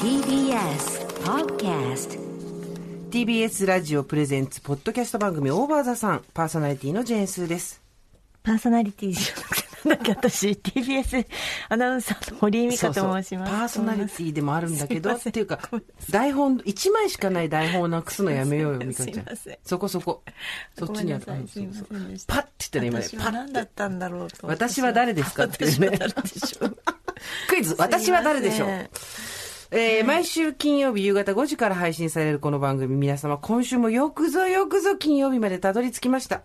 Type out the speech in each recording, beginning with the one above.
TBS Podcast TBS ラジオプレゼンツポッドキャスト番組オーバーザさん。パーソナリティのジェーンスーです。パーソナリティじゃなくて、なんだっけ、私、TBS アナウンサーの堀井美香と申します。パーソナリティでもあるんだけどっていうか台本1枚しかない台本をなくすのやめようよ美香ちゃん。そこそこ。そっちにある。そうそう。パッて言ったら今ね私は何だったんだろうと。私は誰ですかっていうね。私は誰でしょう。クイズ私は誰でしょう？えー毎週金曜日夕方5時から配信されるこの番組、皆様今週もよくぞよくぞ金曜日までたどり着きました。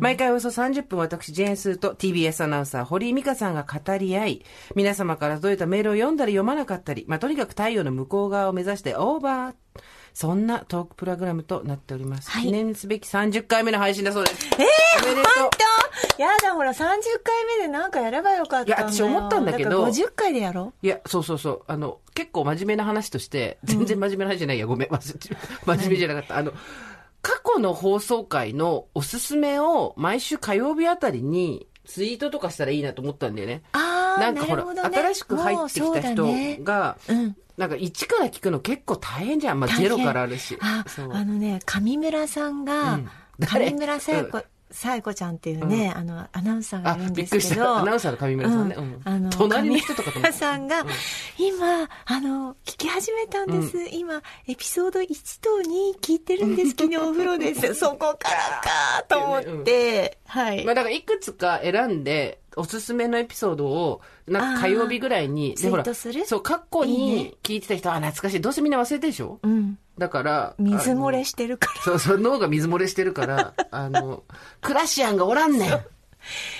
毎回およそ30分私、ジェーンスーと TBS アナウンサー、堀井美香さんが語り合い、皆様から届いたメールを読んだり読まなかったり、まあ、とにかく太陽の向こう側を目指してオーバー。そんなトークプログラムとなっております。はい記念すべき30回目の配信だそうです。えー、おめでとう本当？やだ、ほら、30回目でなんかやればよかった。いや私思ったんだけどから50回でやろいや、そうそうそう。あの、結構真面目な話として、全然真面目な話じゃないや、ごめん。真面目じゃなかった。あの、過去の放送回のおすすめを毎週火曜日あたりにツイートとかしたらいいなと思ったんだよね。あーなんかほら、なるほどね新しく入ってきた人が、うん。なんか一から聞くの結構大変じゃん。まあゼロからあるし。ああのね、上村さんが、うん誰？上村さや子、さや子ちゃんっていうね、あの、アナウンサーがあいるん、びっくりした。ですけど、アナウンサーの上村さんね。ううんんあの隣の人とかとさんが、うん今、あの、聞き始めたんです。今、エピソード1と2聞いてるんです。昨日お風呂です。そこからかと思って、はい。まあだからいくつか選んで、おすすめのエピソードを、なんか火曜日ぐらいに、ツイートする？そう、過去いいねに聞いてた人は、あ懐かしい。どうせみんな忘れてるでしょ？うん。だから、水漏れししてるから。そうそう、脳が水漏れしてるから、あの、クラシアンがおらんねん。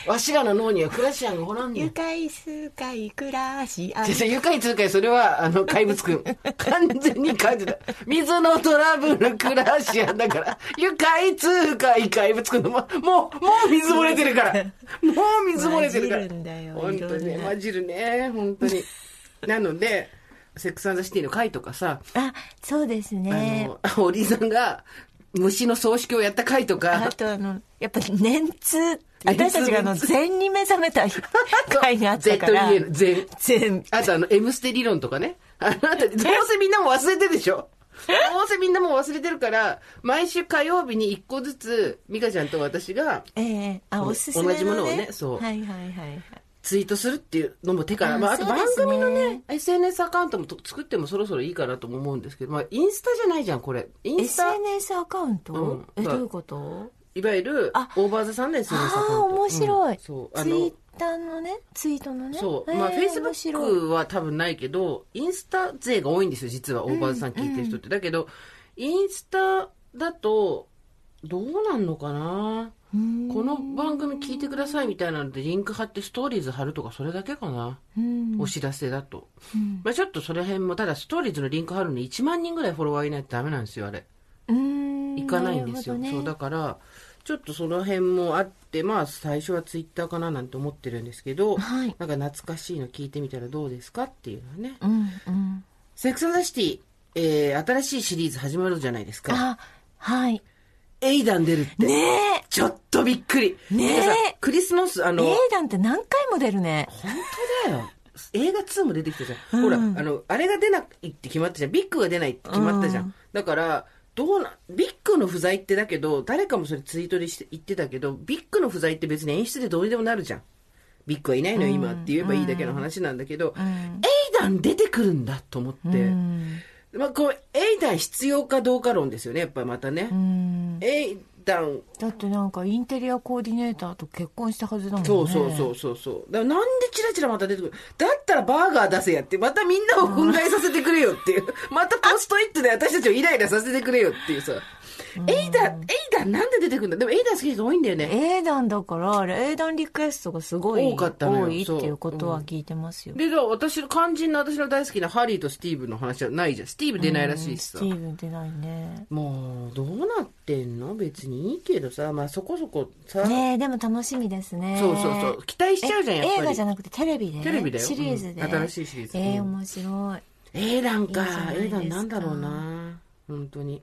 わしらの脳にはクラシアンがおらんねん。愉快数回暮らし、あ先生、愉快通貨それは、あの、怪物くん。完全に感じた。水のトラブル、クラシアンだから、愉快通貨、怪物くんの、もう、もう、水漏れてるから。もう水漏れてるから。混じるんだよ本当にね、混じるね、本当に。なので、セックスアンザシティの回とかさ、あ、そうですあね。の、おりさんが、虫の葬式をやった回とあか、とあの、やっぱり年通、年私たちがあの、通禅に目覚めた回があったから。全。禅。あとあの、M ステ理論とかね。あなた、どうせみんなも忘れてるでしょどうせみんなも忘れてるから、毎週火曜日に一個ずつ、美香ちゃんと私がええあ、おすすめの、ね。同じものをねそうはいはいはいはい。ツイートするっていうのも手から、あまあ、あと番組のね、SNS アカウントもと作ってもそろそろいいかなとも思うんですけど、まあ、インスタじゃないじゃん、これ。インスタ、SNS アカウント、うんえ、どういうこと？いわゆるあ、オーバーザさんの SNS アカウンああ、ト。面白い。うんそう、あのツイッ、ターのね、ツイートのね。そう。まあ、えフェイスブックは多分ないけど、インスタ勢が多いんですよ、実は、オーバーズさん聞いてる人って。だけど、インスタだと、どうなんのかな？うんこの番組聞いてくださいみたいなのでリンク貼ってストーリーズ貼るとかそれだけかな、うんお知らせだと。うんまあちょっとその辺も、ただストーリーズのリンク貼るのに1万人ぐらいフォロワーいないとダメなんですよ、あれ。うんいかないんですよ。ねそう、だから、ちょっとその辺もあって、まあ最初はツイッターかななんて思ってるんですけど、はいなんか懐かしいの聞いてみたらどうですかっていうのはね。うんうん。セックスザシティ、えー、新しいシリーズ始まるじゃないですか。あ、はい。エイダン出るって。ねちょっとびっくり。ねえクリス・ノス、あえ。の、エイダンって何回も出るね。本当だよ。映画2も出てきたじゃん。ほら、あうんの、あれが出ないって決まったじゃん。ビッグが出ないって決まったじゃん。うんだから、どうな、ビッグの不在ってだけど、誰かもそれツイートでして言ってたけど、ビッグの不在って別に演出でどうにでもなるじゃん。ビッグはいないのよ、今って言えばいいだけの話なんだけど、うん。エイダン出てくるんだと思って、うん。まあ、こう、エイダン必要かどうか論ですよね、やっぱりまたね。うんエイダン、だってなんかインテリアコーディネーターと結婚したはずだもんね。そうそうそうそうそう。だからなんでチラチラまた出てくるだったらバーガー出せやって、またみんなを憤慨させてくれよっていう。またポストイットで私たちをイライラさせてくれよっていうさ。エイダン、エイダンなんで出てくるんだ？でもエイダン好きな人多いんだよね。英断だから、あれ英断リクエストがすごい多かったのよ多いっていうことは聞いてますよ。で、だから私の肝心の私の大好きなハリーとスティーブの話はないじゃん。スティーブ出ないらしいしさステ。ィーブン出ないね。もう、どうなってんの？別にいいけどさ、まあそこそこさ。ねえ、でも楽しみですね。そうそうそう。期待しちゃうじゃん、やっぱり。え映画じゃなくてテレビでテレビだよシリーズで。うん新しいシリーズええうん面白い。エーダンかいいじゃないですかエーダンなんだろうな本当に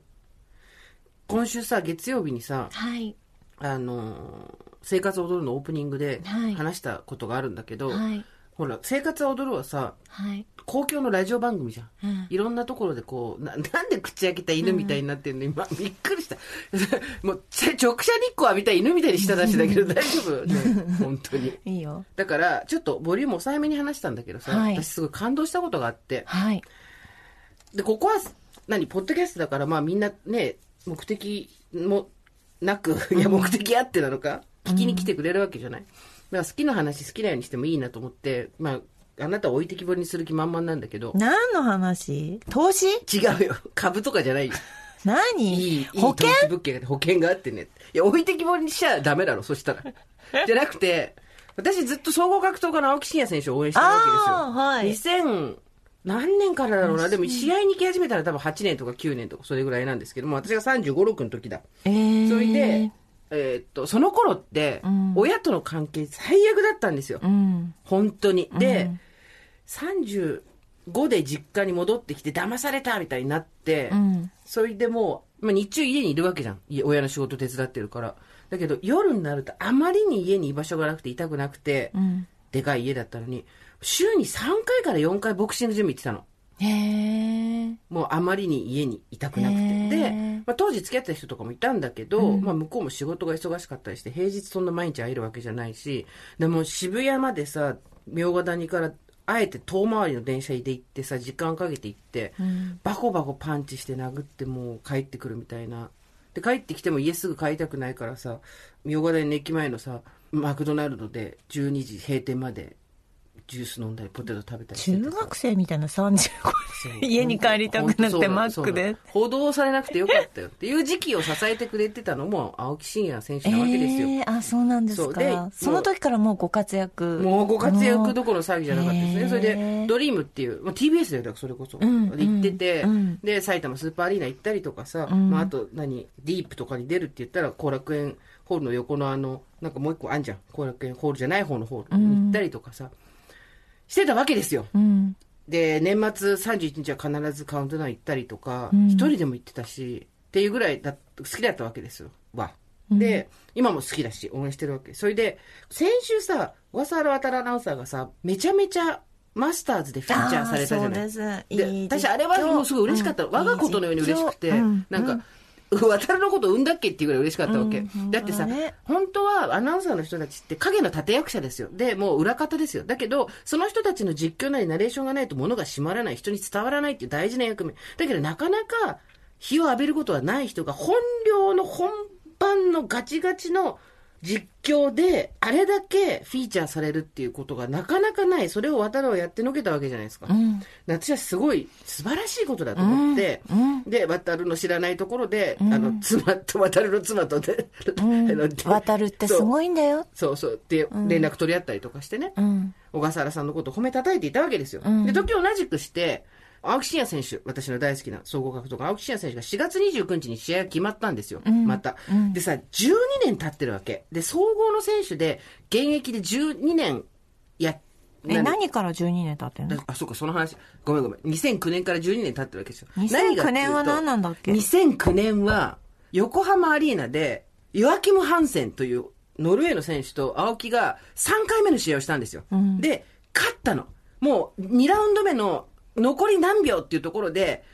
今週さ月曜日にさはい。あのー生活を踊るのオープニングではい話したことがあるんだけど、はい。ほら、生活は踊るはさ、はい。公共のラジオ番組じゃん。うんいろんなところでこう、ななんで口開けた犬みたいになってんの、今、びっくりした。もう、ち直射日光浴びた犬みたいにした出しだけど大丈夫？ね。本当に。いいよ。だから、ちょっとボリューム抑えめに話したんだけどさ、はい私すごい感動したことがあって、はい。で、ここは、何、ポッドキャストだから、まあみんなね、目的もなく、いや、目的あってなのか、聞きに来てくれるわけじゃない？だから好きな話好きなようにしてもいいなと思って、まあ、あなたを置いてきぼりにする気満々なんだけど、何の話？投資？違うよ。株とかじゃないよ。何？いい、いい保険？物件保険があってね。いや、置いてきぼりにしちゃダメだろ、そしたら。じゃなくて、私ずっと総合格闘家の青木真也選手を応援してるわけですよ。はい2000、何年からだろうな。でも試合に行き始めたら多分8年とか9年とかそれぐらいなんですけども、私が35、6の時だ。えー、それで、えーっと、その頃って、ん親との関係最悪だったんですよ。うん。本当に。で、35で実家に戻ってきて騙されたみたいになって、うん。それでもう、まあ、日中家にいるわけじゃん。い親の仕事手伝ってるから。だけど夜になるとあまりに家に居場所がなくて痛くなくて、うん。でかい家だったのに、週に3回から4回ボクシングジム行ってたの。へえ。もうあまりに家にいたくなくて。で、まあ、当時付き合ってた人とかもいたんだけど、うんまあ向こうも仕事が忙しかったりして、平日そんな毎日会えるわけじゃないし、でも渋谷までさ、明賀谷からあえて遠回りの電車で行ってさ、時間かけて行って、うん。バコバコパンチして殴ってもう帰ってくるみたいな。で、帰ってきても家すぐ帰りたくないからさ、明賀谷の駅前のさ、マクドナルドで12時閉店までジュース飲んだりポテト食べたり中さ学生みたいな35そう家に帰りたくなくてマックでそうなの。報道されなくてよかったよっていう時期を支えてくれてたのも青木真也選手なわけですよ。えー、あ、そうなんですか。その時からもうご活躍。もうご活躍どころの騒ぎじゃなかったですね。へーそれで、ドリームっていう、まあ、TBS だよ、だからそれこそ。んで行ってて、うんで、埼玉スーパーアリーナ行ったりとかさ、んまあ、あと何、ディープとかに出るって言ったら、後楽園ホールの横のあの、なんかもう一個あんじゃん。後楽園ホールじゃない方のホールに行ったりとかさ、してたわけですよ。うん。で、年末31日は必ずカウントダウン行ったりとか、うん一人でも行ってたし、っていうぐらいだ好きだったわけですよ。わ。で、今も好きだし、応援してるわけ。それで、先週さ、小笠原渡アナウンサーがさ、めちゃめちゃマスターズでフィーチャーされたじゃないですでいい私、あれはもうすごい嬉しかった。うん我がことのように嬉しくて、うんなんか、渡るのこと産んだっけっていうぐらい嬉しかったわけ。うんだってさ、本当はアナウンサーの人たちって影の立役者ですよ。で、もう裏方ですよ。だけど、その人たちの実況なりナレーションがないと物が閉まらない、人に伝わらないっていう大事な役目。だけどなかなか日を浴びることはない人が本領の本番のガチガチの実況で、あれだけフィーチャーされるっていうことがなかなかない。それを渡るをやってのけたわけじゃないですか。うん。私はすごい素晴らしいことだと思って、うんで、渡るの知らないところで、んあの、妻と、渡るの妻と で、渡るってすごいんだよ。そうそう、で、連絡取り合ったりとかしてね、うん。小笠原さんのことを褒めたたいていたわけですよ。うんで、時同じくして、青木真也選手、私の大好きな総合格闘家、青木真也選手が4月29日に試合が決まったんですよ。んまた、うんでさ、12年経ってるわけ。で、総合の選手で、現役で12年や、え、何から12年経ってんの？あ、そうか、その話。ごめんごめん。2009年から12年経ってるわけですよ。2009年は何なんだっけ ?2009 年は、横浜アリーナで、ヨアキム・ハンセンというノルウェーの選手と青木が3回目の試合をしたんですよ。んで、勝ったの。もう2ラウンド目の残り何秒っていうところで、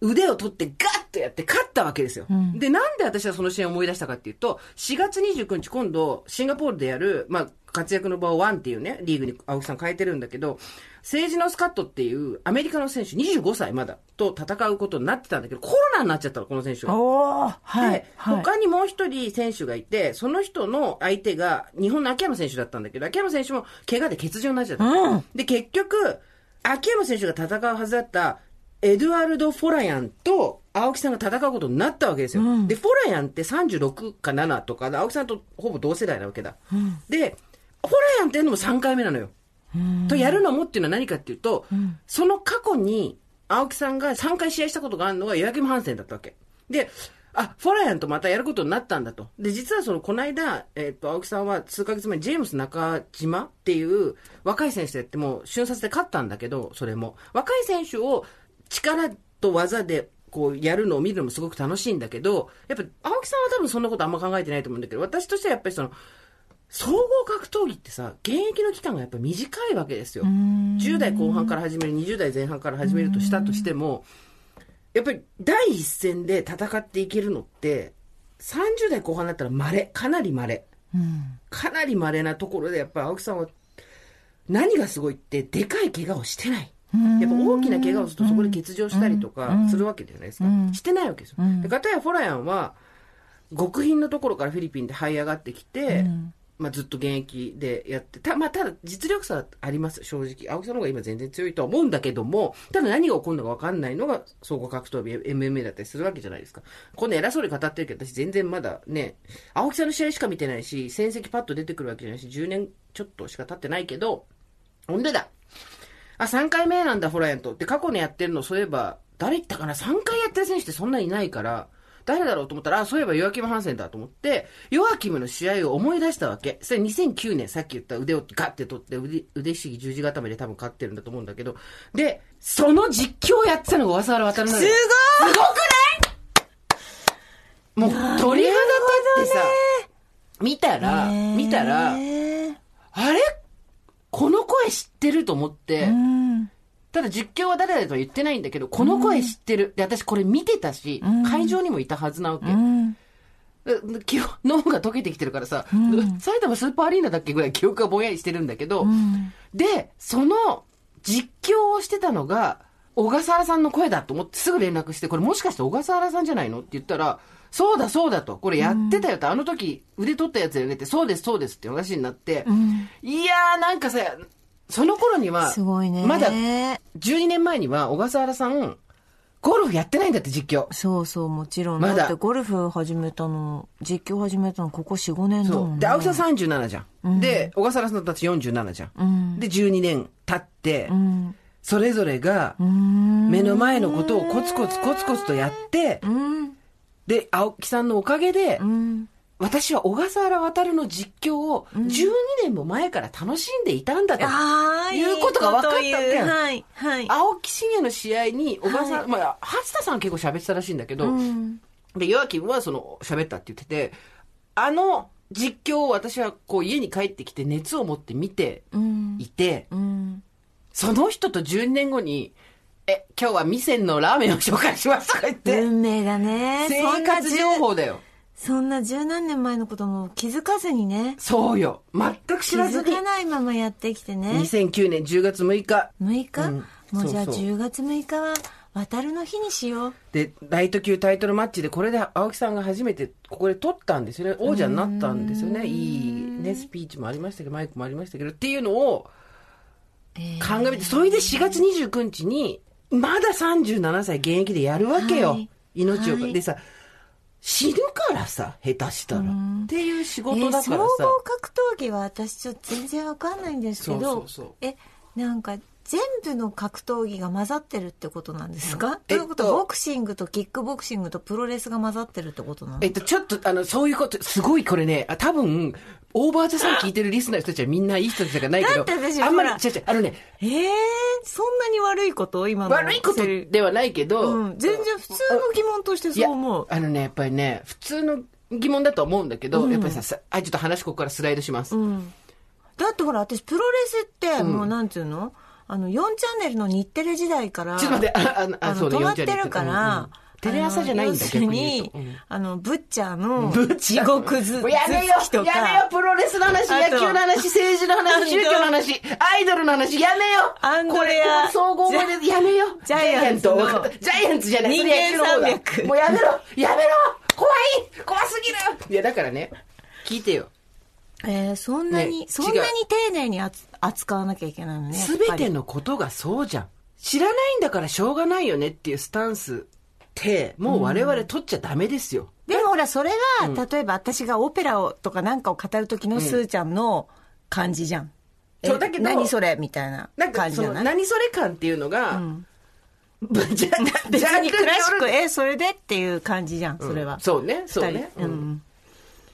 腕を取ってガッとやって勝ったわけですよ。んで、なんで私はその試合を思い出したかっていうと、4月29日今度、シンガポールでやる、まあ、活躍の場をワンっていうね、リーグに青木さん変えてるんだけど、政治のスカットっていうアメリカの選手25歳まだと戦うことになってたんだけど、コロナになっちゃったの、この選手が。はいで。、はい。他にもう一人選手がいて、その人の相手が日本の秋山選手だったんだけど、秋山選手も怪我で欠場になっちゃった。うんで、結局、秋山選手が戦うはずだったエドワルド・フォラヤンと青木さんが戦うことになったわけですよ。うんで、フォラヤンって36か7とかで、青木さんとほぼ同世代なわけだ。で、フォラヤンっていうのも3回目なのよ。とやるのもっていうのは何かっていうと、その過去に青木さんが3回試合したことがあるのがヨアキム・ハンセンだったわけ。で、あ、フォラヤンとまたやることになったんだと。で、実はその、この間、えっ、と、青木さんは数ヶ月前にジェームス中島っていう若い選手とやっても、瞬殺で勝ったんだけど、それも。若い選手を力と技で、こう、やるのを見るのもすごく楽しいんだけど、やっぱ、青木さんは多分そんなことあんま考えてないと思うんだけど、私としてはやっぱりその、総合格闘技ってさ、現役の期間がやっぱ短いわけですよ。10代後半から始める、20代前半から始めるとしたとしても、やっぱり第一線で戦っていけるのって、30代後半だったら稀、かなり稀。かなり稀なところで、やっぱり青木さんは、何がすごいって、でかい怪我をしてない。やっぱ大きな怪我をするとそこで欠場したりとかするわけじゃないですか。してないわけですよ。で、片やフォラヤンは、極貧のところからフィリピンで這い上がってきて、まあずっと現役でやって、た、まあただ実力差はあります、正直。青木さんの方が今全然強いとは思うんだけども、ただ何が起こるのか分かんないのが総合格闘技、MMA だったりするわけじゃないですか。こんな偉そうに語ってるけど、私全然まだね、青木さんの試合しか見てないし、戦績パッと出てくるわけじゃないし、10年ちょっとしか経ってないけど、ほんでだ。あ、3回目なんだ、フォラヤンと。で、過去にやってるの、そういえば、誰言ったかな ?3 回やってる選手ってそんなにいないから、誰だろうと思ったら、あ、そういえばヨアキム・ハンセンだと思って、ヨアキムの試合を思い出したわけ。それ2009年、さっき言った腕をガッて取って、腕、腕ひしぎ十字固めで多分勝ってるんだと思うんだけど、で、その実況をやってたのが小笠原渡るなのよ。すごい！すごくない？もう、鳥肌立ってさ、見たら、見たら、えあれ？この声知ってると思って、うん。ただ実況は誰だとは言ってないんだけど、この声知ってる。で、私これ見てたし、会場にもいたはずなわけ。記憶 脳が溶けてきてるからさ、埼玉スーパーアリーナだっけ？ぐらい記憶がぼんやりしてるんだけど、で、その実況をしてたのが、小笠原さんの声だと思ってすぐ連絡して、これもしかして小笠原さんじゃないの？って言ったら、そうだそうだと、これやってたよと、あの時腕取ったやつだよねって、そうですそうですって話になって、いやーなんかさ、その頃には、すごいね。まだ12年前には小笠原さん、ゴルフやってないんだって実況。そうそう、もちろん。まだだってゴルフ始めたの、実況始めたのここ4、5年だもんね。そう。で、青木さん37じゃん。で、小笠原さんたち47じゃん。で、12年経って、うん。それぞれが、目の前のことをコツコツコツコツとやって、うん。で、青木さんのおかげで、うん。私は小笠原渡の実況を12年も前から楽しんでいたんだと。ああ、いうことが分かったんだよいいこと言うはい。はい。青木真也の試合に小笠原、まあ、初田さんは結構喋ってたらしいんだけど、うん。で、ヨアキムはその、喋ったって言ってて、あの実況を私はこう家に帰ってきて熱を持って見てうん。いて、うん。その人と10年後に、え、今日は味仙のラーメンを紹介しますとか言って、運命だね。生活情報だよ。そんな十何年前のことも気づかずにね。そうよ。全く知気らずにづか。ないままやってきてね。2009年10月6日。6日、うんもうじゃあそうそう10月6日は渡るの日にしよう。で、ライト級タイトルマッチで、これで青木さんが初めてここで取ったんですよね。王者になったんですよね。いいね、スピーチもありましたけど、マイクもありましたけど、っていうのをえー鑑みて、それで4月29日に、まだ37歳現役でやるわけよ。はい命を、はいでさ、死ぬからさ、下手したら。っていう仕え事だー総合からさ。格闘技は私ちょっと全然わかんないんですけどそうそうそうえなんか全部の格闘技が混ざってるってことなんですか、えっとということボクシングとキックボクシングとプロレスが混ざってるってことなのえっと、ちょっと、あの、そういうこと、すごいこれね、あ多分、オーバーザさん聞いてるリスナーの人たちはみんないい人たちじゃないけど、だって私あんまり違う違う、あのね、えー、そんなに悪いこと？今の悪いことで。はないけど、うん、全然普通の疑問としてそう思う。あのね、やっぱりね、普通の疑問だと思うんだけど、やっぱりさ、さあ、ちょっと話ここからスライドします。うん。だってほら私プロレスってもうなんていうの、あの4チャンネルの日テレ時代からちょっと待って、あ、ああ、の止まってるから、テレ朝じゃないんだ、にあの、ブッチャーの地獄ず、やめよ頭突きとか。やめよプロレスの話、野球の話、政治の話、宗教の話、アイドルの話、やめよアンドレア。総合思い出でやめよジャイアンツのジャイアンツじゃない、人間山脈もうやめろ。やめろ。怖い。怖すぎる。いや、だからね、聞いてよ。えーそんなに、ねそんなに丁寧に扱わなきゃいけないのね。すべてのことがそうじゃん。知らないんだからしょうがないよねっていうスタンスって、もう我々取っちゃダメですよ。でもほら、それが、例えば私がオペラをとかなんかを語る時のスーちゃんの感じじゃん。えそうだけど何それみたいな感じじゃない何それ感っていうのが、じゃ別にクラシック、え、それでっていう感じじゃん、それは。そうね、そうね。ううんん。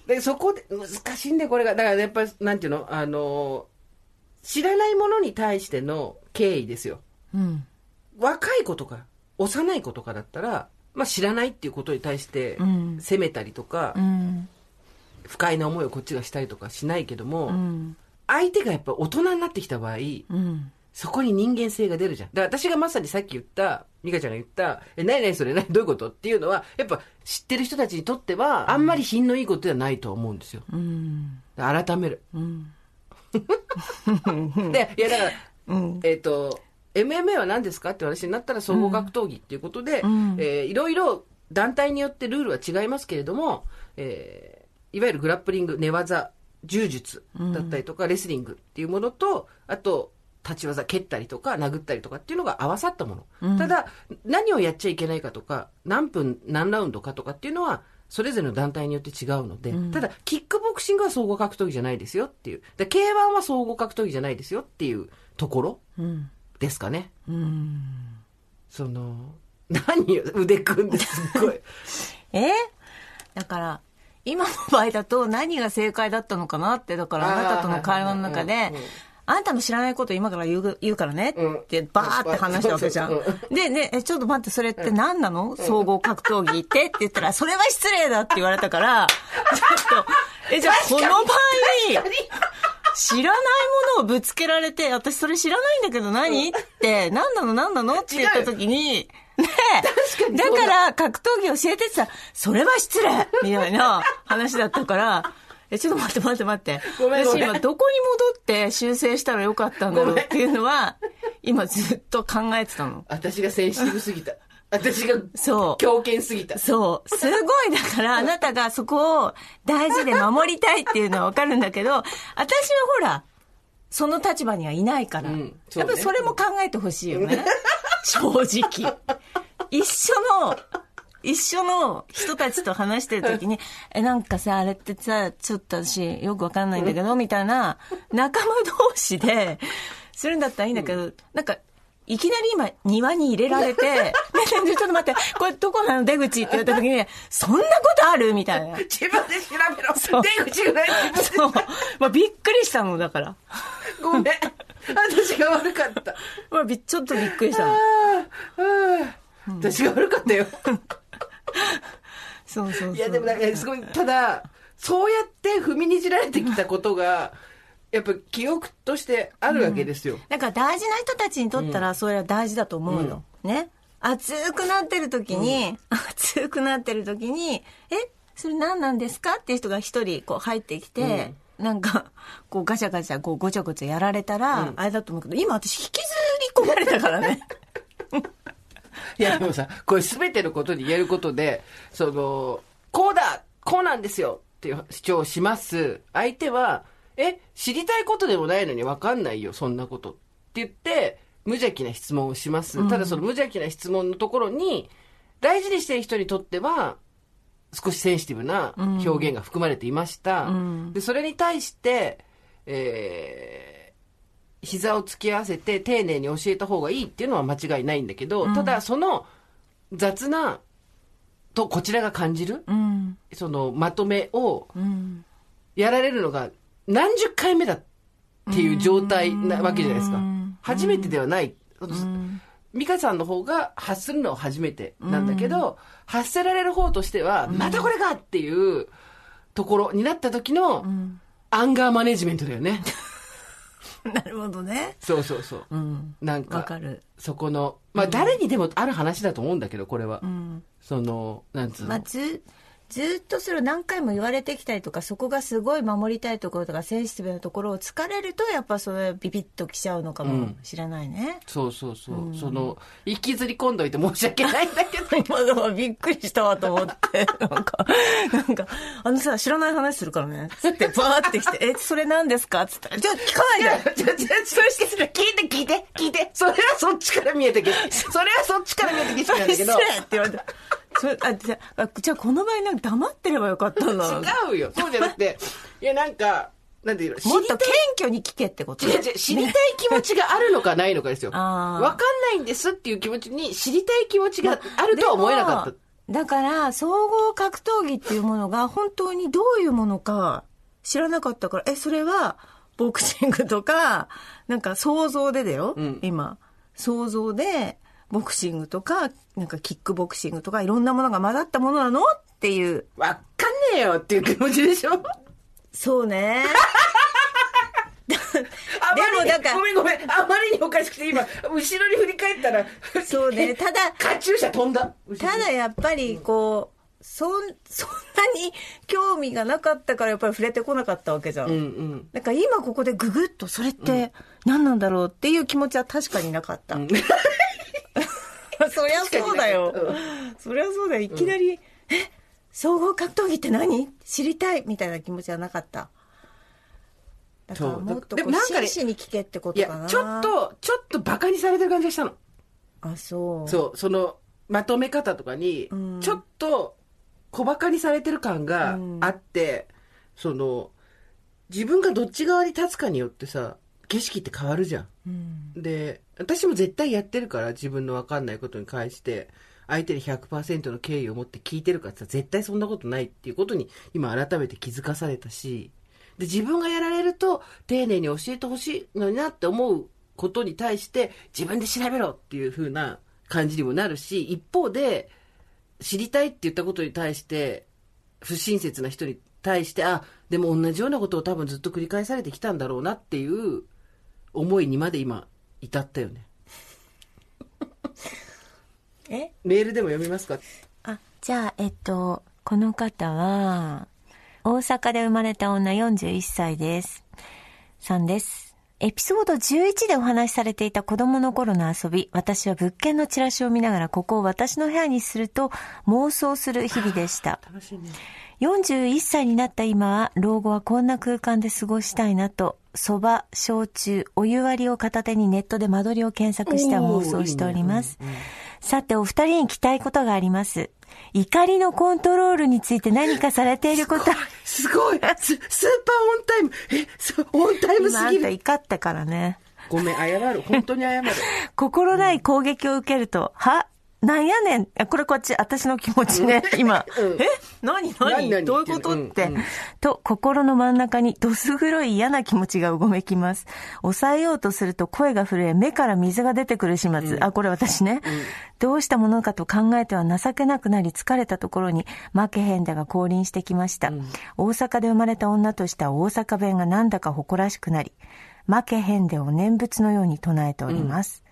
で、そこで、難しいんだよ、これが。だからやっぱり、なんていうの、あの、知らないものに対しての敬意ですよ。うん。若い子とか、幼い子とかだったら、まあ知らないっていうことに対してうん、責めたりとか、うん。不快な思いをこっちがしたりとかしないけども、うん。相手がやっぱ大人になってきた場合、うん。そこに人間性が出るじゃん。だから私がまさにさっき言った、美香ちゃんが言った、え、何何それ？何？どういうこと？っていうのは、やっぱ知ってる人たちにとっては、あんまり品のいいことではないと思うんですよ。うん。改める。うん。で、いやだから、うん。えっ、と、MMA は何ですかって話になったら総合格闘技っていうことで、うんえーいろいろ団体によってルールは違いますけれども、えーいわゆるグラップリング、寝技、柔術だったりとか、レスリングっていうものと、あと、立ち技、蹴ったりとか、殴ったりとかっていうのが合わさったもの。ただ、何をやっちゃいけないかとか、何分、何ラウンドかとかっていうのは、それぞれの団体によって違うので、ただ、キックボクシングは総合格闘技じゃないですよっていう。で K1 は総合格闘技じゃないですよっていうところうん。ですかね。うん。その、何よ、腕組んですっごい。え？だから、今の場合だと何が正解だったのかなって、だからあなたとの会話の中であんたの知らないこと今から言う言うからね。うん。ってバーって話したわけじゃん。で、ね、え、ちょっと待って、それって何なの？総合格闘技って？って言ったら、それは失礼だって言われたから、ちょっと、え、じゃあこの場合、知らないものをぶつけられて、私それ知らないんだけど何？って、何なの？何なの？って言った時に、ねえ、だから格闘技教えてって言ったら、それは失礼みたいな話だったから、え、ちょっと待って待って待って。ごめん私今どこに戻って修正したらよかったんだろうっていうのは、今ずっと考えてたの。私がセンシティブすぎた。私がそう。強権すぎた。そう。すごい、だから、あなたがそこを大事で守りたいっていうのはわかるんだけど、私はほら、その立場にはいないから。うんねやっぱりそれも考えてほしいよね。正直。一緒の、一緒の人たちと話してる時に、え、なんかさ、あれってさ、ちょっと私よくわかんないんだけど、みたいな仲間同士で、するんだったらいいんだけど、なんか、いきなり今、庭に入れられて、ちょっと待って、これどこなの？出口って言った時に、そんなことある？みたいな。自分で調べろ。出口がない自そう。まあ、びっくりしたの、だから。ごめん。私が悪かった。まあ、びちょっとびっくりしたの。私が悪かったよ。そうそうそう。いや、でもなんか、すごい、ただ、そうやって踏みにじられてきたことが、やっぱ記憶としてあるわけですよ。だから大事な人たちにとったらそれは大事だと思うの。ね。熱くなってる時に、熱くなってる時に、え、それ何なんですかっていう人が一人こう入ってきて、なんか、こうガチャガチャ、こうごちゃごちゃやられたら、あれだと思うけど、今私引きずり込まれたからね。いや、でもさ、これ全てのことに言えることで、その、こうだこうなんですよっていう主張をします。相手は、え、知りたいことでもないのに分かんないよ、そんなこと。って言って、無邪気な質問をします。ただその無邪気な質問のところに、大事にしている人にとっては、少しセンシティブな表現が含まれていました。んで、それに対して、えー、膝を突き合わせて丁寧に教えた方がいいっていうのは間違いないんだけど、ただその雑なとこちらが感じる、うん。そのまとめをうん。やられるのが何十回目だっていう状態なわけじゃないですかうん。初めてではない。美香さんの方が発するのは初めてなんだけど、発せられる方としては、またこれかっていうところになった時の、アンガーマネジメントだよね。なるほどね。そうそうそう。うん。なんか、わかる。そこの、まあ誰にでもある話だと思うんだけど、これは。うん。その、なんつうの？まあ、ずずっとそれを何回も言われてきたりとかそこがすごい守りたいところとかセンシティブなところを疲れるとやっぱそれビビッときちゃうのかもしれないね。そうそうそう。その、引きずり込んどいて申し訳ないんだけど。今のはびっくりしたわと思って、なんか、なんか、あのさ、知らない話するからね。つって、バーってきて、え、それ何ですか？つったら、じゃあ聞かないで。ちょ、ちょ、ちょ、聞いて、聞いて、聞いて。それはそっちから見えてけ。それはそっちから見えてけしなんだけど。失礼って言われて。それあじゃあ、じゃあこの場合なんか黙ってればよかったんだ。もっ違うよ。そうじゃなくて、いや、なんか、なんていうの、知とりたい謙虚に聞けってこと？知りたい気持ちがあるのかないのかですよ。わかんないんですっていう気持ちに知りたい気持ちがあるとは思えなかった。だから、総合格闘技っていうものが本当にどういうものか知らなかったから、え、それは、ボクシングとか、なんか想像でだよ、うん今。想像で、ボクシングとか、なんかキックボクシングとか、いろんなものが混ざったものなの？っていう。わかんねえよっていう気持ちでしょ？そうね。でもだからごめんごめん。あまりにおかしくて今、後ろに振り返ったら、そうね ただカチューシャ飛んだ。ただやっぱりこう、そん、そんなに興味がなかったからやっぱり触れてこなかったわけじゃん。うんうん。だから今ここでググッとそれって何なんだろうっていう気持ちは確かになかった。そりゃそうだよ。そりゃそうだよ。いきなり、え総合格闘技って何？知りたい？みたいな気持ちはなかった。だからもっとこうでもなんかね真摯に聞けってこいとかな。や、ちょっ。と、ちょっとバカにされてる感じがしたの。あ、そう。そう、その、まとめ方とかにうん、ちょっと小バカにされてる感がうんあって、その、自分がどっち側に立つかによってさ、景色って変わるじゃん。うん。で、私も絶対やってるから、自分の分かんないことに関して、相手に100%の敬意を持って聞いてるかって、絶対そんなことないっていうことに、今改めて気づかされたし、で、自分がやられると、丁寧に教えてほしいのになって思うことに対して、自分で調べろっていう風な感じにもなるし、一方で、知りたいって言ったことに対して、不親切な人に対して、あ、でも同じようなことを多分ずっと繰り返されてきたんだろうなっていう思いにまで今、至ったよね。え？メールでも読みますか？あ、じゃあ、えっと、この方は、大阪で生まれた女41歳です。さんです。エピソード11でお話しされていた子供の頃の遊び、私は物件のチラシを見ながらここを私の部屋にすると妄想する日々でした。楽しいね。41歳になった今は、老後はこんな空間で過ごしたいなと、蕎麦、焼酎、お湯割りを片手にネットで間取りを検索して妄想しております。さて、お二人に聞きたいことがあります。怒りのコントロールについて何かされていること、すごいススーパーオンタイムえ、そうオンタイムすぎる怒ったからね。ごめん、謝る。本当に謝る。心ない攻撃を受けると、は？なんやねん。あこれこっち、私の気持ちね、今。うん。え？何？何？どういうことって、うん。うん。と、心の真ん中にどす黒い嫌な気持ちがうごめきます。抑えようとすると声が震え、目から水が出てくる始末。あ、これ私ね、どうしたものかと考えては情けなくなり疲れたところに、負けへんだが降臨してきました。大阪で生まれた女としては大阪弁がなんだか誇らしくなり、負けへんでを念仏のように唱えております。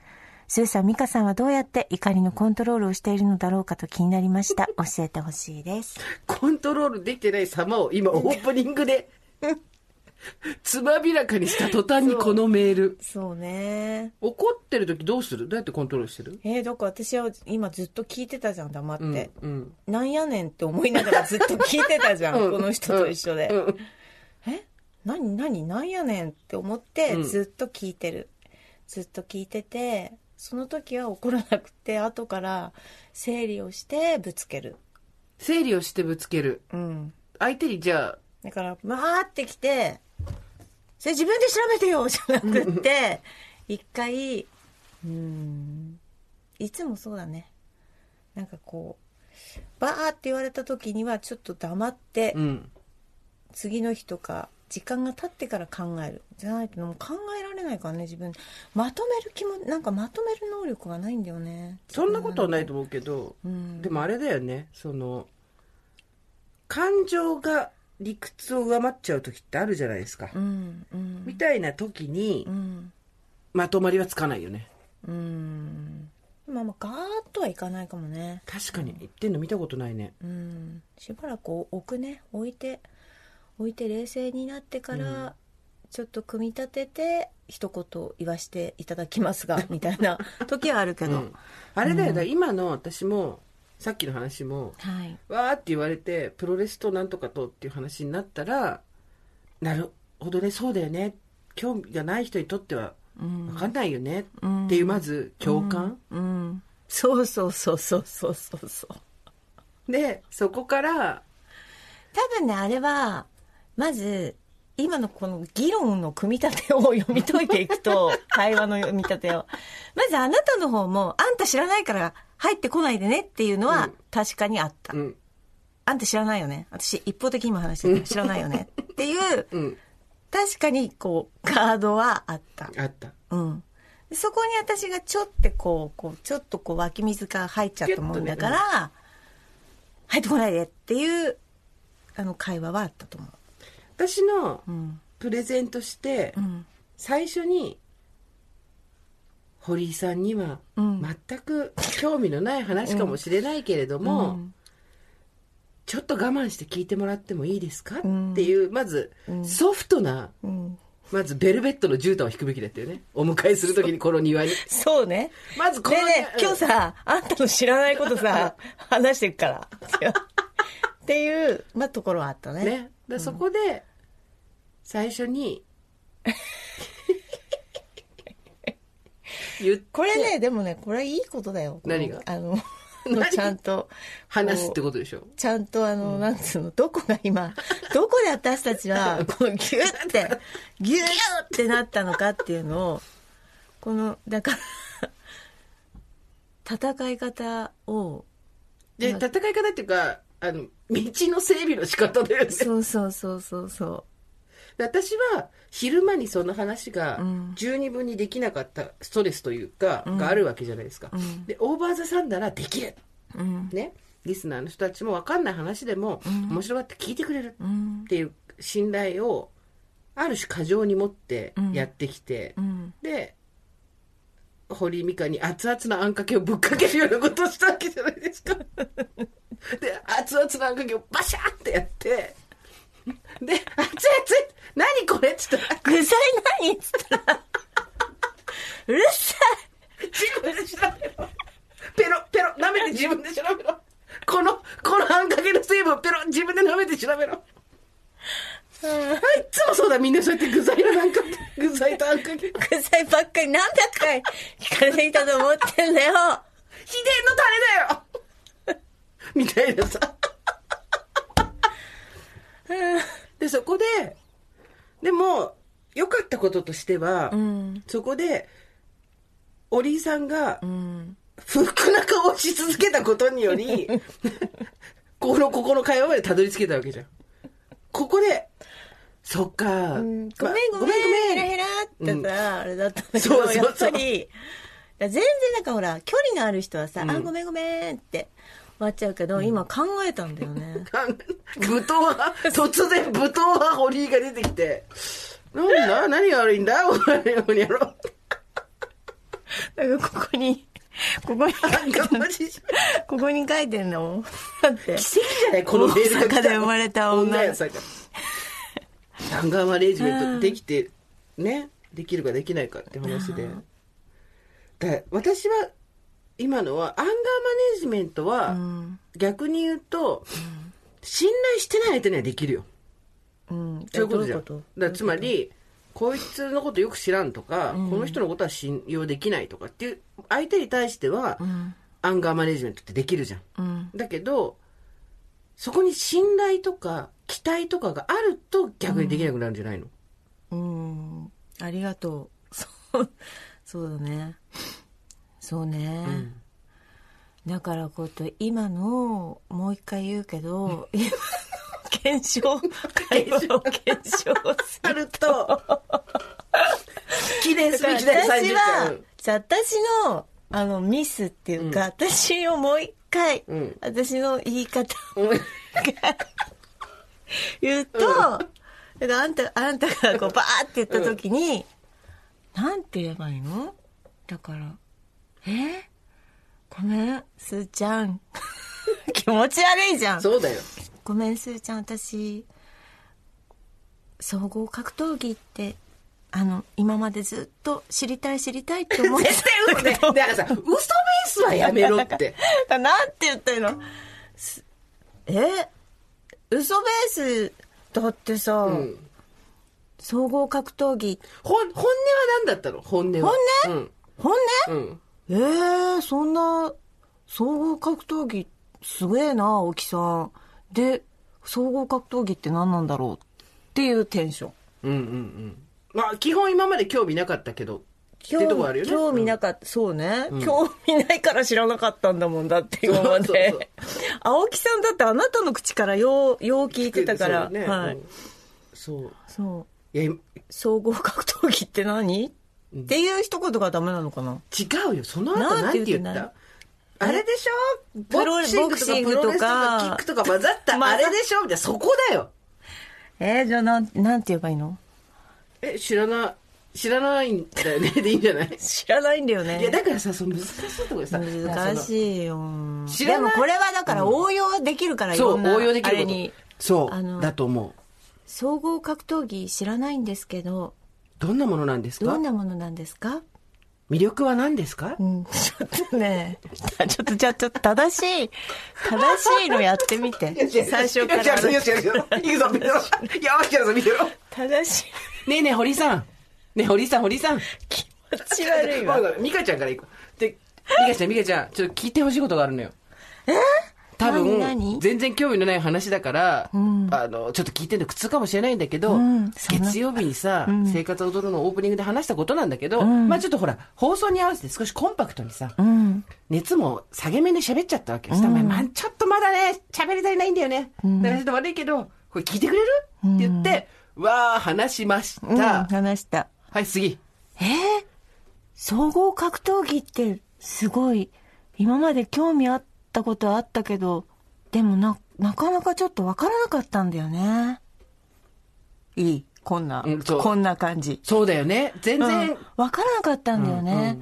スーさん、ミカさんはどうやって怒りのコントロールをしているのだろうかと気になりました。教えてほしいです。コントロールできてない様を今オープニングで、つまびらかにした途端にこのメール。そうね。怒ってる時どうする？どうやってコントロールしてる？えー、だから私は今ずっと聞いてたじゃん、黙って。うん。うん。なんやねんって思いながらずっと聞いてたじゃん、うんこの人と一緒で。うんえ？何何？なんやねんって思ってうんずっと聞いてる。ずっと聞いてて、その時は怒らなくて、後から整理をしてぶつける。整理をしてぶつける。うん。相手にじゃあ、だから、わーってきて、それ自分で調べてよ じゃなくって、一回、うーん、いつもそうだね。なんかこう、バーって言われた時にはちょっと黙って、うん。次の日とか、時間が経ってから考える。じゃないともう考えられないからね、自分。まとめる気も、なんかまとめる能力がないんだよね。そんなことはないと思うけど、うん。でもあれだよね、その、感情が理屈を上回っちゃう時ってあるじゃないですか。うん、うん。みたいな時にう、ん。まとまりはつかないよね。うん。まあまあ、ガーッとはいかないかもね。確かに、言ってんの見たことないね。うん。しばらく置くね。置いて、置いて冷静になってから、ちょっと組み立てて、一言言わしていただきますが、みたいな時はあるけど。うんあれだよ、だ今の私も、さっきの話も、はい。わーって言われて、プロレスとなんとかとっていう話になったら、なるほどね、そうだよね。興味がない人にとっては、うんわかんないよね。うんっていう、まず、共感。うん。そうそうそうそうそうそうそう。で、そこから、多分ね、あれは、まず、今のこの議論の組み立てを読み解いていくと、会話の読み立てを。まずあなたの方も、あんた知らないから入ってこないでねっていうのはうん確かにあった。うん、あんた知らないよね。私一方的に今話してる知らないよね。っていう、うん、確かにこう、ガードはあった。あった。うん。でそこに私がちょってこう、こう、ちょっとこう湧き水が入っちゃったもんだから、入ってこないでっていう、あの、会話はあったと思私の。プレゼントして、うん。最初に堀井さんにはうん全く興味のない話かもしれないけれども、うんちょっと我慢して聞いてもらってもいいですか、んっていうまずんソフトなうん。まずベルベットの絨毯を引くべきだったよねお迎えするときにこの庭にそうね。まずこのねえねえ、今日さ、あんたの知らないことさ、話してくから。っていう、まあ、ところはあったね。ねでそこで最初に これね、でもね、これいいことだよ。何が？あの、何？ちゃんと。話すってことでしょ？ちゃんとあの、なんつうの、どこが今、どこで私たちは、このギュッて、ギュッってなったのかっていうのを、この、だから、戦い方を、で戦い方っていうかあの道の整備の仕方だよね。そうそうそうそうそで私は昼間にその話がうん。十二分にできなかったストレスというか、があるわけじゃないですか、ん。でオーバーザさんならできる。う。うん。ね。リスナーの人たちも分かんない話でも、面白がって聞いてくれるうん。っ。ていう信頼をある種過剰に持ってやってきて、うん。で堀井美香に熱々のあんかけをぶっかけるようなことをしたわけじゃないですか で熱々のあんかけをバシャーってやってで熱い熱い何これっつったら具材何っつったら、うるさ自分で調べろ。ペロペロ舐めて自分で調べろ。このこのあんかけの成分をペロ自分で舐めて調べろ。あいつもそうだみんなそうやって具材のなんか具材とあんかけ。い具材ばっかり何百回聞かれてきたと思ってんだよ。秘伝のタレだよ みたいなさ。で、そこで、でも、良かったこととしては、うん。そこで、おりいさんがう、ん。不服な顔をし続けたことにより、この、ここの会話までたどり着けたわけじゃん。ここで、そっか、ごめんまごめん、ヘラヘラってさ、あれだったんだけど、そうそうそう。やっぱり、全然なんかほら、距離のある人はさ、あ、ごめんごめんって終わっちゃうけど、今考えたんだよね。舞踏派、突然舞踏派堀井が出てきて、なんだ？何が悪いんだ？お前のにやろう。だからここに、ここに書いてなんかマジここに書いてんの？だって。奇跡じゃない？このメールが来た大阪で生まれた女。やさが。アンガーマネージメントできて、ね、できるかできないかって話で。だ私は、今のは、アンガーマネージメントは、うん。逆に言うと、信頼してない相手にはできるよ。うん。そういうことじゃん。だつまり、こいつのことよく知らんとか、この人のことは信用できないとかっていう、相手に対しては、うん。アンガーマネージメントってできるじゃん。うん。だけど、そこに信頼とか期待とかがあると逆にできなくなるんじゃないの、うん。ありがとう。そう、そうだね。そうね。だからこうやって今の、もう一回言うけど、検証、会話を検証する。と、記念すべきだよ、30私は私の、あの、ミスっていうか、私をもう一回、うん。私の言い方うん。言うと、だからあんた、あんたがこうバーって言った時に、なんて言えばいいの？だから、え？ごめん、すーちゃん。気持ち悪いじゃん。そうだよ。ごめん、すーちゃん、私、総合格闘技って、あの、今までずっと知りたい知りたいって思って絶対嘘ね。だからさ、嘘ベースはやめろって。た。なんて言ったの？すえ？嘘ベースだってさ、うん。総合格闘技、本、本音は何だったの？本音は。本本音？うん。うん。えー、そんな、総合格闘技、すげえな、青木さん。で、総合格闘技って何なんだろうっていうテンション。うんうんうん。まあ、基本今まで興味なかったけど、ってとこあるよね。興味なかった、そうね、興味ないから知らなかったんだもんだって今まで。青木さんだってあなたの口からよう、よう聞いてたから。そうねはい。うんそう。そう。いや、今総合格闘技って何？っていう一言がダメなのかな？違うよ。その後なんて言った？あれでしょ？ボクシングとかプロレスととかかキックとか混ざったあれでしょ？みたいな、そこだよ。えーじゃあなん、なんて言えばいいの？え、知らない、知らないんだよね？でいいんじゃない？知らないんだよね。いや、だからさ、その難しいところでさ、難い。しいよ。知らないでもこれはだから応用できるから、う、ろんな応用できること。そう、だと思う。総合格闘技知らないんですけど、どんなものなんですどかんなものなんですか？魅力は何ですか？うん、ちょっとね、ちょっと、じゃあちょっと正しい、正しいのやってみて。最初から。よしよしよしよし。行くぞ、見てろ。よしよし、見てろ。正しい。ねえねえ、堀さん。ねえ、堀さん、堀さん。気持ち悪いわ。ごめんごめんミカちゃんから行こう。で、ミカちゃん、ミカちゃん、ちょっと聞いてほしいことがあるのよ。え？多分全然興味のない話だから、んあのちょっと聞いてるの苦痛かもしれないんだけど、うん月曜日にさ、生活を踊るのオープニングで話したことなんだけど、まあちょっとほら放送に合わせて少しコンパクトにさ、うん。熱も下げ目で喋っちゃったわけよ。そしたらお前まあちょっとまだね、喋り足りないんだよね。だからちょっと悪いけど、これ聞いてくれる、って言って、わー、話しました。うん、話した。はい、次。えー、総合格闘技ってすごい、今まで興味あったことはあったけど、でもな、なかなかちょっとわからなかったんだよね。いいこんな、うんこんな感じ。そうだよね。全然、うんわからなかったんだよね。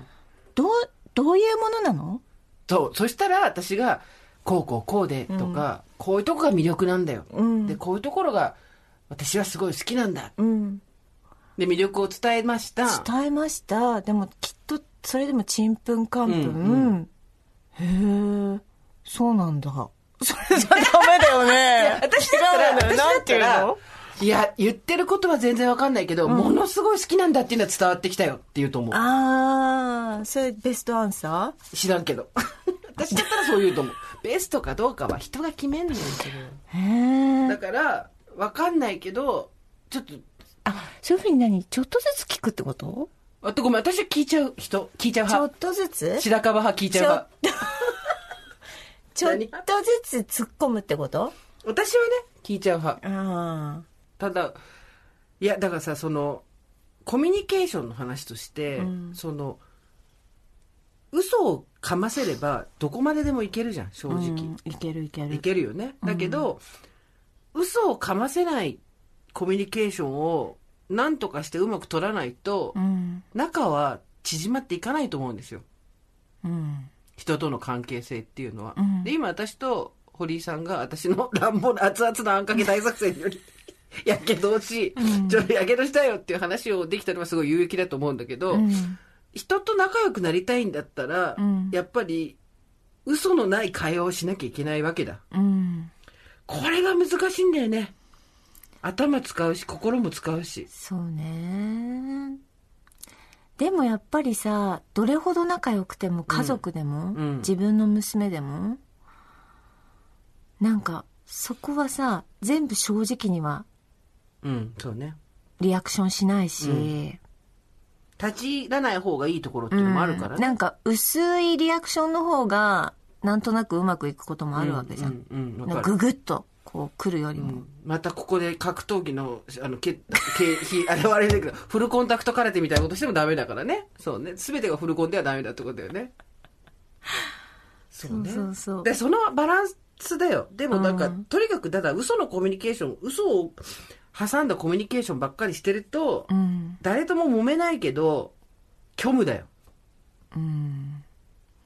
どう、どういうものなの？そう。そしたら私が、こうこうこうでとか、こういうとこが魅力なんだよ。うんで、こういうところが私はすごい好きなんだ。うん。で、魅力を伝えました。伝えました。でもきっと、それでもちんぷんかんぷん。うんへえ、そうなんだ。それじゃダメ だよね。私だったら、私だなんってたらいうの、いや、言ってることは全然わかんないけど、ものすごい好きなんだっていうのは伝わってきたよって言うと思う。ああ、それベストアンサ知らんけど。私だったらそう言うと思う。ベストかどうかは人が決めんのよ、へえだ。から、わかんないけど、ちょっと、あ、そういうふうに何？ちょっとずつ聞くってこと？あとごめん、私は聞いちゃう人、聞いちゃうちょっ派。とずつ？白樺派聞いちゃう派。ちょっとずつ突っ込むってこと？私はね、聞いちゃう派。あただ、いや、だからさ、その、コミュニケーションの話として、うんその、嘘をかませれば、どこまででもいけるじゃん、正あ。直。うんいけるいける。いけるよね。だけど、嘘をかませないコミュニケーションを、なんとかしてうまく取らないとう、ん。仲は縮まっていかないと思うんですよ。うん。人との関係性っていうのは。うんで、今私と堀井さんが私の 乱暴な熱々のあんかけ大作戦より、やけどをし、ちょっとやけどしたよっていう話をできたのはすごい有益だと思うんだけど、うん人と仲良くなりたいんだったら、うんやっぱり嘘のない会話をしなきゃいけないわけだ。うん。これが難しいんだよね。頭使うし、心も使うし。そうね。でもやっぱりさ、どれほど仲良くても家族でも、うん自分の娘でも、なんか、そこはさ、全部正直にはうん、そうね。リアクションしないし、うん立ち入らない方がいいところっていうのもあるからね。なんか薄いリアクションの方が、なんとなくうまくいくこともあるわけじゃん。うん、うん、ググッと、こう来るよりも。うんまたここで格闘技の、あの、け、け、ひ、あれはあれだけど、フルコンタクト空手みたいなことしてもダメだからね。そうね。すべてがフルコンではダメだってことだよね。そうね。そうそうで、そのバランスだよ。でもなんか、うんとにかく、ただ嘘のコミュニケーション、嘘を挟んだコミュニケーションばっかりしてると、うん。誰とも揉めないけど、虚無だよ。うん。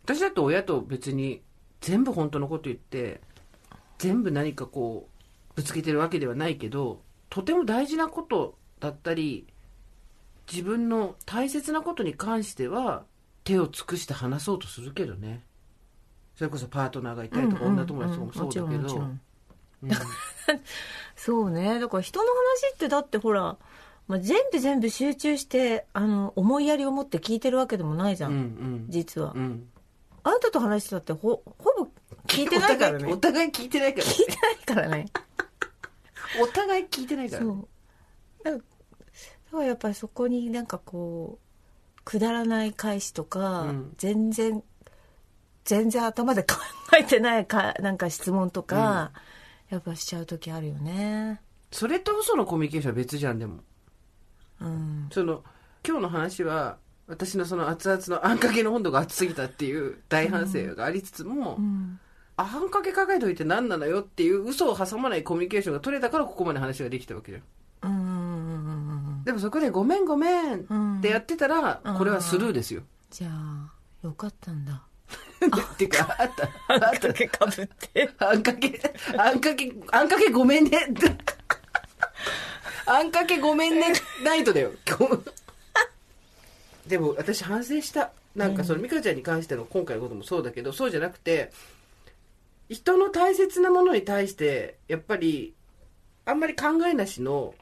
私だって親と別に全部本当のこと言って全部何かこうぶつけてるわけではないけどとても大事なことだったり自分の大切なことに関しては手を尽くして話そうとするけどね。それこそパートナーがいたりとか、うんうん女友達とかもそうだけど。ん。うん。そうね。だから人の話ってだってほら、まあ、全部全部集中して、あの、思いやりを持って聞いてるわけでもないじゃん。うんうん。実は。うん。あなたと話してたってほ、ほぼ聞いてないからね。お互い聞いてないから、ね、聞いてないからね。お互い聞いてないから、ね、そう。だから、やっぱりそこになんかこう、くだらない返しとか、うん全然、全然頭で考えてないか、なんか質問とか、やっぱしちゃう時あるよね。それと嘘のコミュニケーションは別じゃんでもうん。その今日の話は私のその熱々のあんかけの温度が熱すぎたっていう大反省がありつつも、うん。あんかけかけといて何なのよっていう嘘を挟まないコミュニケーションが取れたからここまで話ができたわけじゃん。うんうんうんうん。でもそこでごめんごめんってやってたら、うんこれはスルーですよ。じゃあ、よかったんだ。っていうか、あった。あった。けかぶって。あんかけ、あんかけ、あんかけごめんね。あんかけごめんね、ナイトだよ。今日でも私反省した。なんかその美香ちゃんに関しての今回のこともそうだけど、そうじゃなくて、人の大切なものに対して、やっぱり、あんまり考えなしの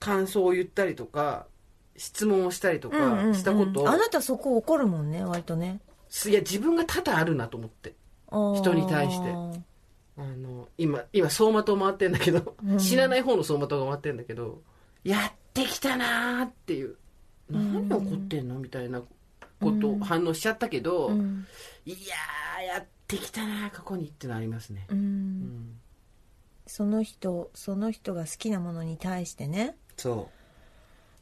感想を言ったりとか、質問をしたりとかしたこと。を、あなたそこ怒るもんね、割とね。いや自分が多々あるなと思って。人人に対して。あの、今、今、走馬灯回ってんだけど、知らない方の走馬灯が回ってんだけど、やってきたなーっていう、何怒ってんのみたいなことを反応しちゃったけど、うん。いやー、やってきたなー、過去にってのありますね。う。うんん。その人、その人が好きなものに対してね。そ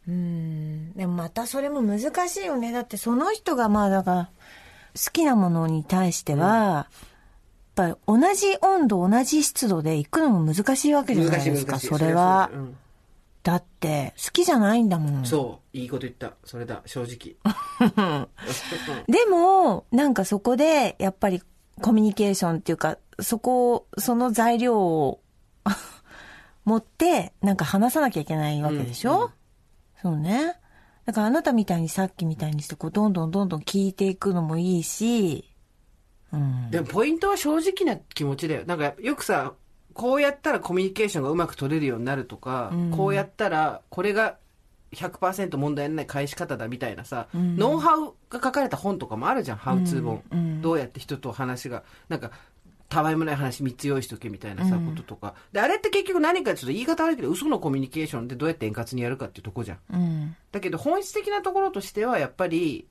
うん。でもまたそれも難しいよね。だってその人がまあだから、好きなものに対しては、やっぱり同じ温度、同じ湿度で行くのも難しいわけう。じゃないいですか。それはそ。うんだって、好きじゃないんだもん。そう。いいこと言った。それだ、正直。でも、なんかそこで、やっぱりコミュニケーションっていうか、そこを、その材料を 持って、なんか話さなきゃいけないわけでしょ、うんうんそうね。だからあなたみたいにさっきみたいにして、こう、どんどんどんどん聞いていくのもいいし、うん。でもポイントは正直な気持ちだよ。なんかよくさ、こうやったらコミュニケーションがうまく取れるようになるとか、うんこうやったらこれが100%問題のない返し方だみたいなさ、んノウハウが書かれた本とかもあるじゃん、ハウツー本。うんどうやって人と話が、なんか、たわいもない話3つ用意しとけみたいなさ、こととか。で、あれって結局何かちょっと言い方悪いけど、嘘のコミュニケーションでどうやって円滑にやるかっていうとこじゃん。うん。だけど本質的なところとしてはやっぱり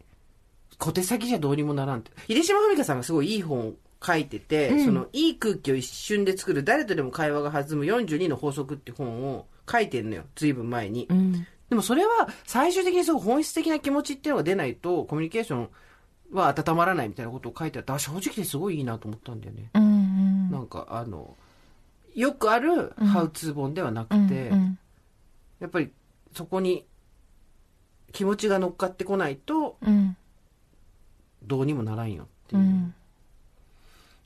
小手先じゃどうにもならんって秀島文香さんがすごいいい本を書いてて、そのいい空気を一瞬で作る誰とでも会話が弾む42の法則っていう本を書いてんのよ随分前に、うん。でもそれは最終的にすごい本質的な気持ちっていうのが出ないとコミュニケーションは温まらないみたいなことを書いてあってあ正直ですごいいいなと思ったんだよね、うん。うん。なんかあのよくあるハウツー本ではなくて、うんやっぱりそこに気持ちが乗っかってこないとうん。どうにもならんよっていう。うん。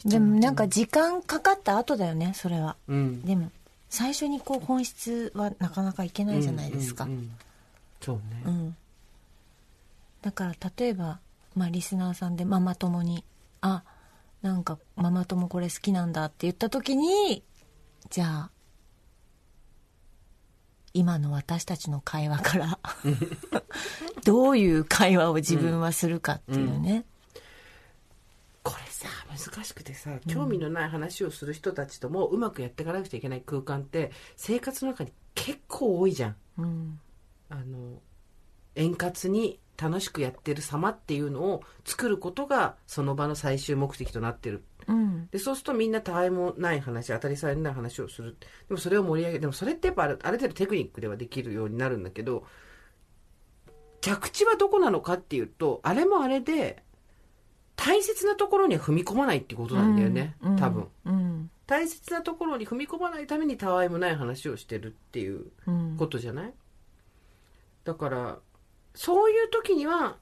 でもなんか時間かかった後だよね、それは。うん。でも、最初にこう本質はなかなかいけないじゃないですか。うんうんうんそうね。うん。だから例えば、まあリスナーさんでママ友に、あ、なんかママ友これ好きなんだって言った時に、じゃあ、今の私たちの会話から、どういう会話を自分はするかっていうね。これさ、難しくてさ、興味のない話をする人たちともうまくやっていかなくちゃいけない空間って、生活の中に結構多いじゃん。うん。あの、円滑に楽しくやってる様っていうのを作ることが、その場の最終目的となってる。うん。で、そうするとみんなたわいもない話、当たり障りのない話をする。でもそれを盛り上げでもそれってやっぱあるある程度テクニックではできるようになるんだけど、着地はどこなのかっていうと、あれもあれで、大切なところには踏み込まないってことなんだよね、うん多分。うん。大切なところに踏み込まないためにたわいもない話をしてるっていううん。ことじゃない？だから、そういう時には、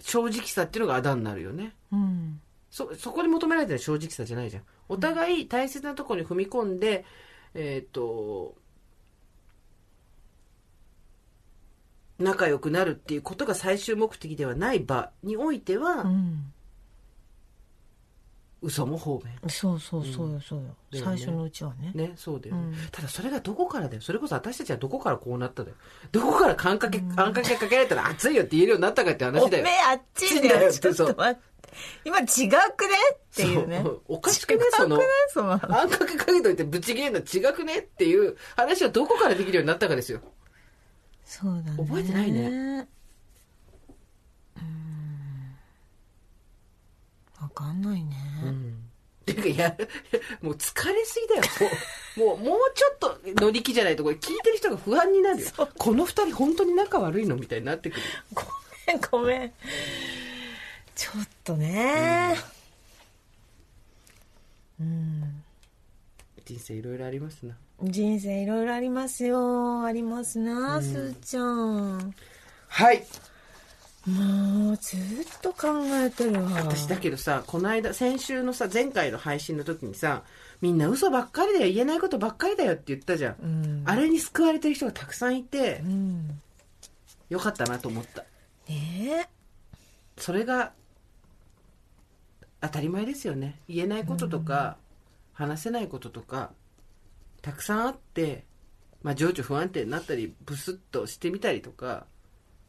正直さっていうのがあだになるよね。うん。そ、そこに求められてる正直さじゃないじゃん。お互い大切なところに踏み込んで、えっ、と、仲良くなるっていうことが最終目的ではない場においては、うん。嘘も方便。そうそうそうよ、そうよ。最初のうちはね。ね、そうだよね、うんただそれがどこからだよ。それこそ私たちはどこからこうなっただよ。どこからあんかけ、あんかけかけられたら熱いよって言えるようになったかってお話だよ。めえあっちだだよよ。ちょっと待って。今違くね？っていうね。そうおかしくね？そのそのあんかけかけといてぶち切れんの違くねっていう話はどこからできるようになったかですよ。そうだね。覚えてないね。うん。わかんないね。ていうか、いや、もう疲れすぎだよ。もう、もう、もうちょっと乗り気じゃないと、これ聞いてる人が不安になるよ。この二人本当に仲悪いのみたいになってくる。ごめん。ちょっとね。人生いろいろありますな。人生いろいろありますよ。ありますな、すーちゃん。はい。もう、ずっと考えてるわ。私だけどさ、この間、先週のさ、前回の配信の時にさ、みんな嘘ばっかりだよ、言えないことばっかりだよって言ったじゃん。うん。あれに救われてる人がたくさんいてう、ん。よかったなと思った。ねそれが、当たり前ですよね。言えないこととか、話せないこととか、たくさんあって、まあ、情緒不安定になったり、ブスッとしてみたりとか、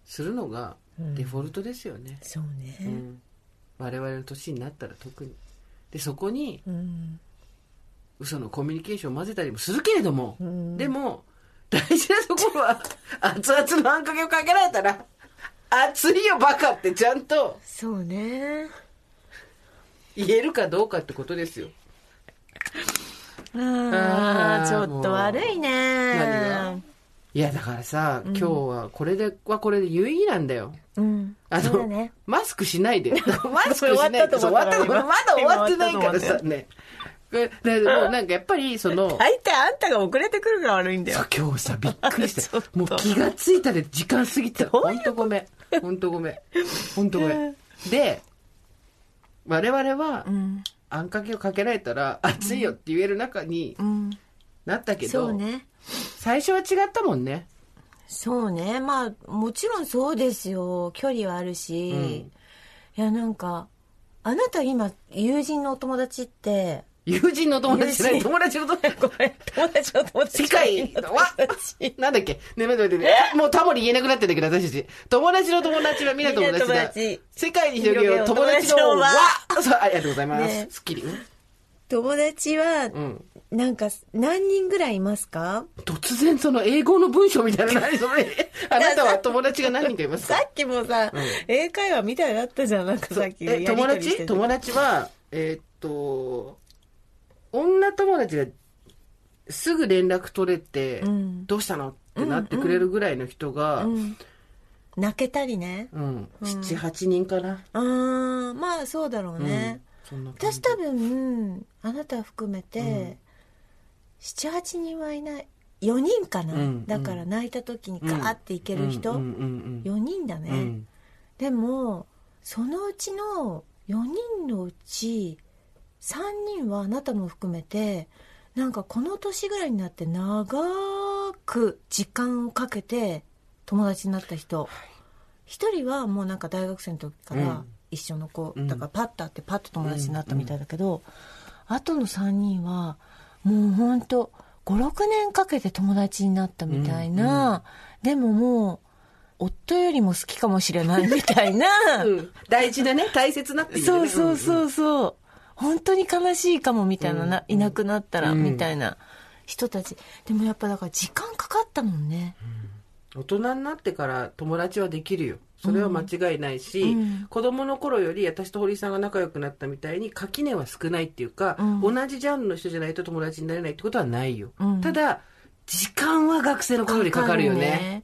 するのがデフォルトですよね。そうね。うん。我々の年になったら特に。で、そこに、うん。嘘のコミュニケーションを混ぜたりもするけれども、んでも、大事なところは、熱々のあんかけをかけられたら、熱いよバカってちゃんとそうね。言えるかどうかってことですよ。ああ、ちょっと悪いね。何が？いや、だからさ、今日はこれではこれで有意義なんだよ。うん。あの、ね。マスクしないで。マスクし終わないで。ったと終わったまだ終わってないからさね。これだけどもう なんかやっぱりその、大体あんたが遅れてくるから悪いんだよ。今日さ、びっくりした もう気がついたで時間過ぎた。どういうほんとごめん。ほんとごめん。ほんとごめん。で、我々はう、ん。あんかけをかけられたら、熱いよって言える中にうん。なったけど、そうね。最初は違ったもんね。そうね。まあ、もちろんそうですよ。距離はあるし。うんいや、なんか、あなた今、友人のお友達って、友人の友達じゃない、友達の友達。ごめん、友達の友達。世界は？達。なんだっけ？ねえ、待って待ってね。もうタモリ言えなくなってんだけど、私たち。友達の友達はみんな友達だ。世界に広げよう友達の友達の輪。そう、ありがとうございます。ねすっきり。うん友達はう、ん。なんか、何人ぐらいいますか？突然その英語の文章みたいな何それ。あなたは友達が何人かいますか？さっきもさ、英会話みたいだったじゃん、なんかさっき。え、友達？友達は、えーっと、女友達がすぐ連絡取れて、うんどうしたの？ってなってくれるぐらいの人が、うん、うん。泣けたりね。7、8人かな。あー、まあそうだろうね。私多分、あなた含めて、7、8人はいない。4人かな、うんだから泣いた時にガーっていける人、うんうん4人だね、うん。うんでもそのうちの4人のうち3人はあなたも含めてなんかこの年ぐらいになって長く時間をかけて友達になった人。一人はもうなんか大学生の時からうん一緒の子、うん。だからパッと会ってパッと友達になったみたいだけど、あとの3人はもうほんと56年かけて友達になったみたいな、でももう夫よりも好きかもしれないみたいな、うん。大事なね、大切なっていう、ね。そうそうそうそう、本当に悲しいかもみたいな。な、いなくなったらうん。みたいな。人たち。でもやっぱだから時間かかったもんね、大人になってから友達はできるよ。それは間違いないし、うん。子供の頃より私と堀井さんが仲良くなったみたいに垣根は少ないっていうか、うん。同じジャンルの人じゃないと友達になれないってことはないよ。うん。ただ、時間は学生の頃よりかかるよね。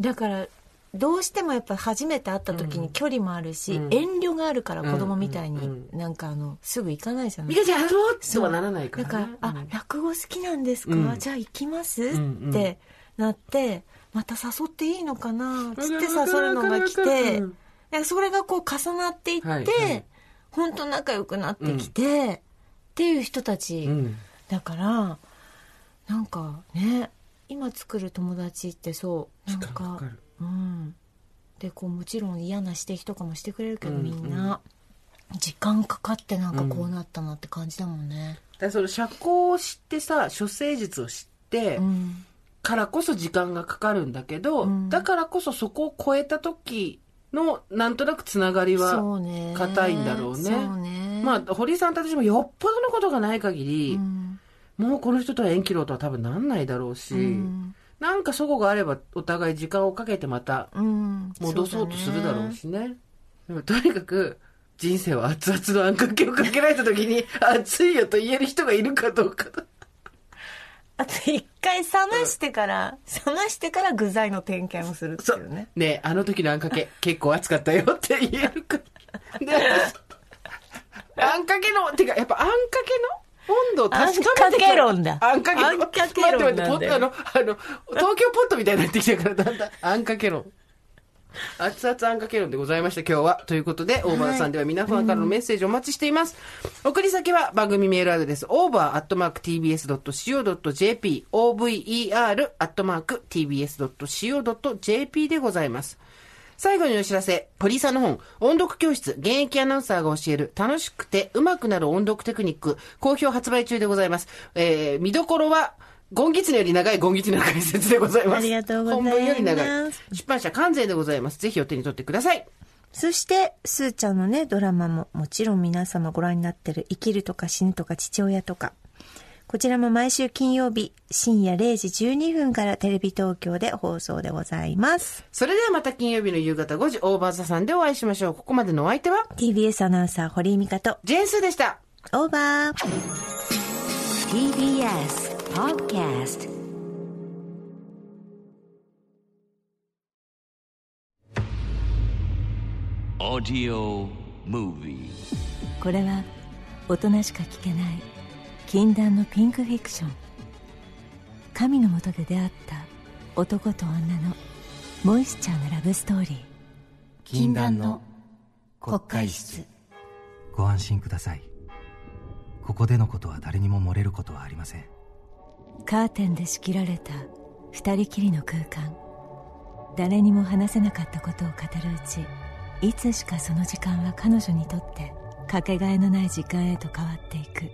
だからどうしてもやっぱ初めて会った時に距離もあるし、うん。遠慮があるから子供みたいうん。になんかあのすぐ行かないじゃない？ミカちゃんう？とはならないから、ね。だから、あ、落語好きなんですか、うん。じゃあ行きます、んうん。ってなって、また誘っていいのかなつって誘うのが来てそれがこう重なっていって、はいはい本当仲良くなってきて、っていう人たち、うん。だから、なんかね、今作る友達ってそう、なんか、うん。で、こうもちろん嫌な指摘とかもしてくれるけど、うんみんな、時間かかってなんかこうなったなって感じだもんね。だからその社交を知ってさ、処世術を知って、うん。からこそ時間がかかるんだけど、うん。だからこそそこを超えた時のなんとなくつながりは。硬いんだろうね。そうね。まあ堀井さんと私もよっぽどのことがない限り、うん、もうこの人とは縁切ろうとは多分なんないだろうし、うん。なんかそこがあればお互い時間をかけてまたうん。戻そうとするだろうね。しね。でもとにかく人生は熱々のあんかけをかけられた時に熱いよと言える人がいるかどうか。だあと一回冷ましてから、冷ましてから具材の点検をするっていうね。ねえあの時のあんかけ、結構熱かったよって言えるか。で、私 あんかけの、てか、やっぱあんかけの温度を確かめてあんかけ論だあんかけ論。あんかけ論待って待って、あの、あの、東京ポットみたいになってきたから、だんだん、あんかけ論。熱々あんかけ論でございました、今日は。ということで、オーバーさんでは皆さんからのメッセージお待ちしています。送り先は番組メールアドレス、over.tbs.co.jp、over.tbs.co.jp でございます。最後にお知らせ、堀井さんの本、音読教室、現役アナウンサーが教える、楽しくて上手くなる音読テクニック、好評発売中でございます。えー、見どころは、ゴンギツネより長いゴンギツネの解説でございます。ありがとうございます本文より長い。出版社関税でございます。ぜひお手に取ってください。そして、すーちゃんのね、ドラマももちろん皆様ご覧になってる生きるとか死ぬとか父親とか。こちらも毎週金曜日深夜0時12分からテレビ東京で放送でございます。それではまた金曜日の夕方5時、オーバーザさんでお会いしましょう。ここまでのお相手は、TBS アナウンサー堀井美香と、ジェーンスーでした。オーバー TBS Podcast. Audio Movie. これは大人しか聞けない禁断のピンクフィクション。神のもとで出会った男と女のモイスチャーなラブストーリー。禁断の国会室。ご安心ください。ここでのことは誰にも漏れることはありませんカーテンで仕切られた二人きりの空間。誰にも話せなかったことを語るうちいつしかその時間は彼女にとってかけがえのない時間へと変わっていく。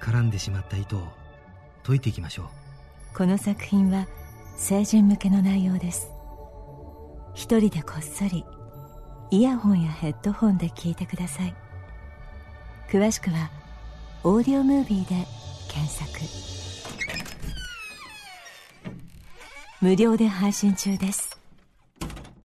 絡んでしまった糸を解いていきましょう。この作品は成人向けの内容です。一人でこっそりイヤホンやヘッドホンで聞いてください。詳しくは「オーディオムービー」で検索無料で配信中です。